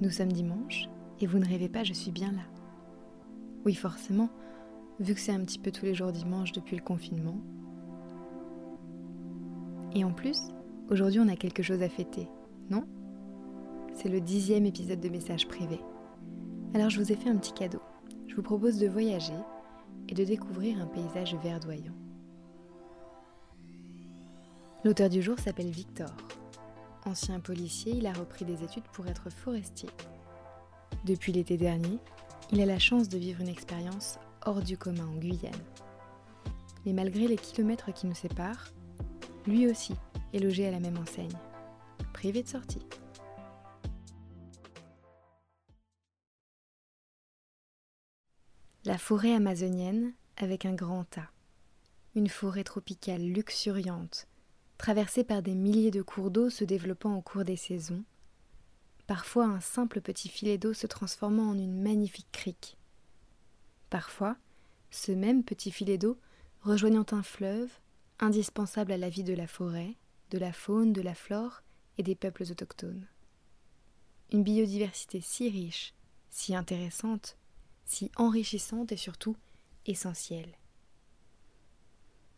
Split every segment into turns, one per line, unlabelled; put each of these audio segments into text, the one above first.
Nous sommes dimanche et vous ne rêvez pas, je suis bien là. Oui, forcément, vu que c'est un petit peu tous les jours dimanche depuis le confinement. Et en plus, aujourd'hui on a quelque chose à fêter, non? C'est le dixième épisode de Message privé. Alors je vous ai fait un petit cadeau. Je vous propose de voyager et de découvrir un paysage verdoyant. L'auteur du jour s'appelle Victor. Ancien policier, il a repris des études pour être forestier. Depuis l'été dernier, il a la chance de vivre une expérience hors du commun en Guyane. Mais malgré les kilomètres qui nous séparent, lui aussi est logé à la même enseigne, privé de sortie. La forêt amazonienne avec un grand A. Une forêt tropicale luxuriante, traversée par des milliers de cours d'eau se développant au cours des saisons, parfois un simple petit filet d'eau se transformant en une magnifique crique. Parfois, ce même petit filet d'eau rejoignant un fleuve, indispensable à la vie de la forêt, de la faune, de la flore et des peuples autochtones. Une biodiversité si riche, si intéressante, si enrichissante et surtout essentielle.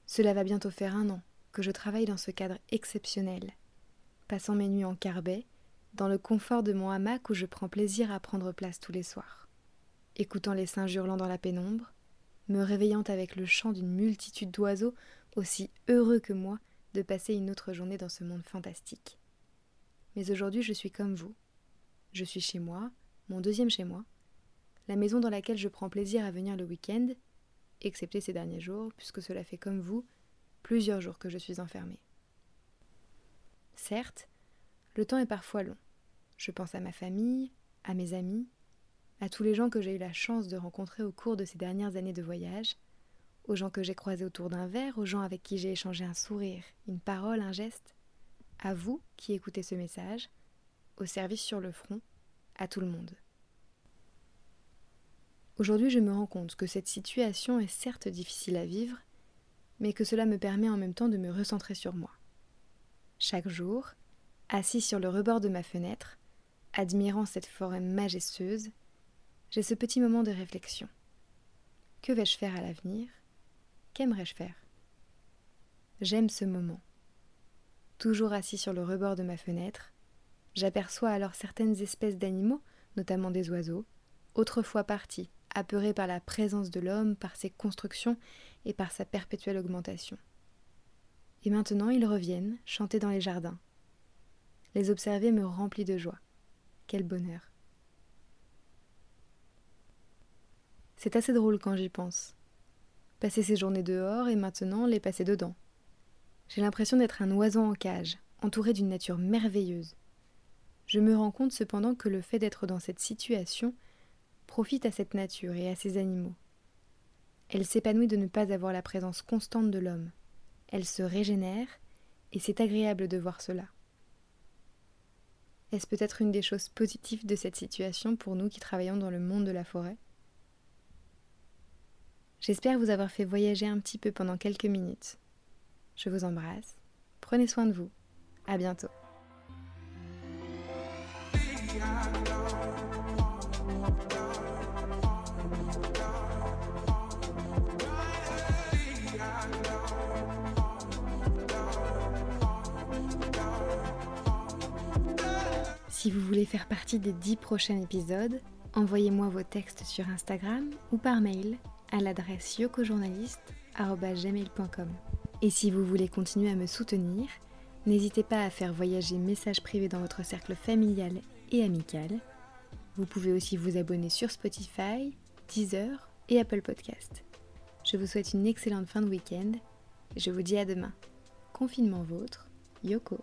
Cela va bientôt faire un an que je travaille dans ce cadre exceptionnel, passant mes nuits en carbet dans le confort de mon hamac où je prends plaisir à prendre place tous les soirs, écoutant les singes hurlant dans la pénombre, me réveillant avec le chant d'une multitude d'oiseaux aussi heureux que moi de passer une autre journée dans ce monde fantastique. Mais aujourd'hui je suis comme vous. Je suis chez moi, mon deuxième chez moi, la maison dans laquelle je prends plaisir à venir le week-end, excepté ces derniers jours, puisque cela fait comme vous plusieurs jours que je suis enfermée. Certes, le temps est parfois long. Je pense à ma famille, à mes amis, à tous les gens que j'ai eu la chance de rencontrer au cours de ces dernières années de voyage, aux gens que j'ai croisés autour d'un verre, aux gens avec qui j'ai échangé un sourire, une parole, un geste, à vous qui écoutez ce message, au service sur le front, à tout le monde. Aujourd'hui, je me rends compte que cette situation est certes difficile à vivre, mais que cela me permet en même temps de me recentrer sur moi. Chaque jour, Assis sur le rebord de ma fenêtre, admirant cette forêt majestueuse, j'ai ce petit moment de réflexion. Que vais-je faire à l'avenir? Qu'aimerais-je faire? J'aime ce moment. Toujours assis sur le rebord de ma fenêtre, j'aperçois alors certaines espèces d'animaux, notamment des oiseaux, autrefois partis, apeurés par la présence de l'homme, par ses constructions et par sa perpétuelle augmentation. Et maintenant ils reviennent, chanter dans les jardins, les observer me remplit de joie. Quel bonheur. C'est assez drôle quand j'y pense. Passer ces journées dehors et maintenant les passer dedans. J'ai l'impression d'être un oiseau en cage, entouré d'une nature merveilleuse. Je me rends compte cependant que le fait d'être dans cette situation profite à cette nature et à ces animaux. Elle s'épanouit de ne pas avoir la présence constante de l'homme. Elle se régénère, et c'est agréable de voir cela. Est-ce peut-être une des choses positives de cette situation pour nous qui travaillons dans le monde de la forêt? J'espère vous avoir fait voyager un petit peu pendant quelques minutes. Je vous embrasse. Prenez soin de vous. À bientôt. Si vous voulez faire partie des 10 prochains épisodes, envoyez-moi vos textes sur Instagram ou par mail à l'adresse yokojournaliste.com. Et si vous voulez continuer à me soutenir, n'hésitez pas à faire voyager messages privés dans votre cercle familial et amical. Vous pouvez aussi vous abonner sur Spotify, Deezer et Apple Podcast. Je vous souhaite une excellente fin de week-end je vous dis à demain. Confinement vôtre, Yoko.